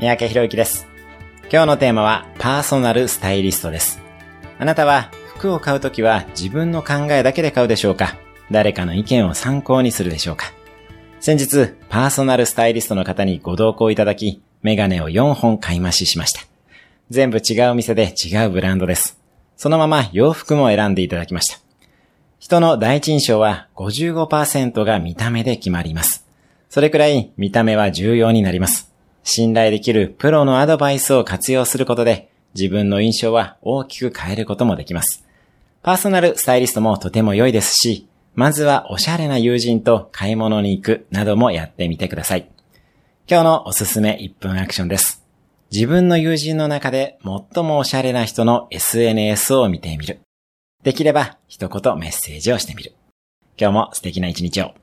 三宅博之です。今日のテーマはパーソナルスタイリストです。あなたは服を買うときは自分の考えだけで買うでしょうか？誰かの意見を参考にするでしょうか？先日、パーソナルスタイリストの方にご同行いただき、メガネを4本買い増ししました。全部違う店で違うブランドです。そのまま洋服も選んでいただきました。人の第一印象は55%が見た目で決まります。それくらい見た目は重要になります。信頼できるプロのアドバイスを活用することで自分の印象は大きく変えることもできます。パーソナルスタイリストもとても良いですし、まずはおしゃれな友人と買い物に行くなどもやってみてください。今日のおすすめ1分アクションです。自分の友人の中で最もおしゃれな人の SNS を見てみる。できれば一言メッセージをしてみる。今日も素敵な一日を。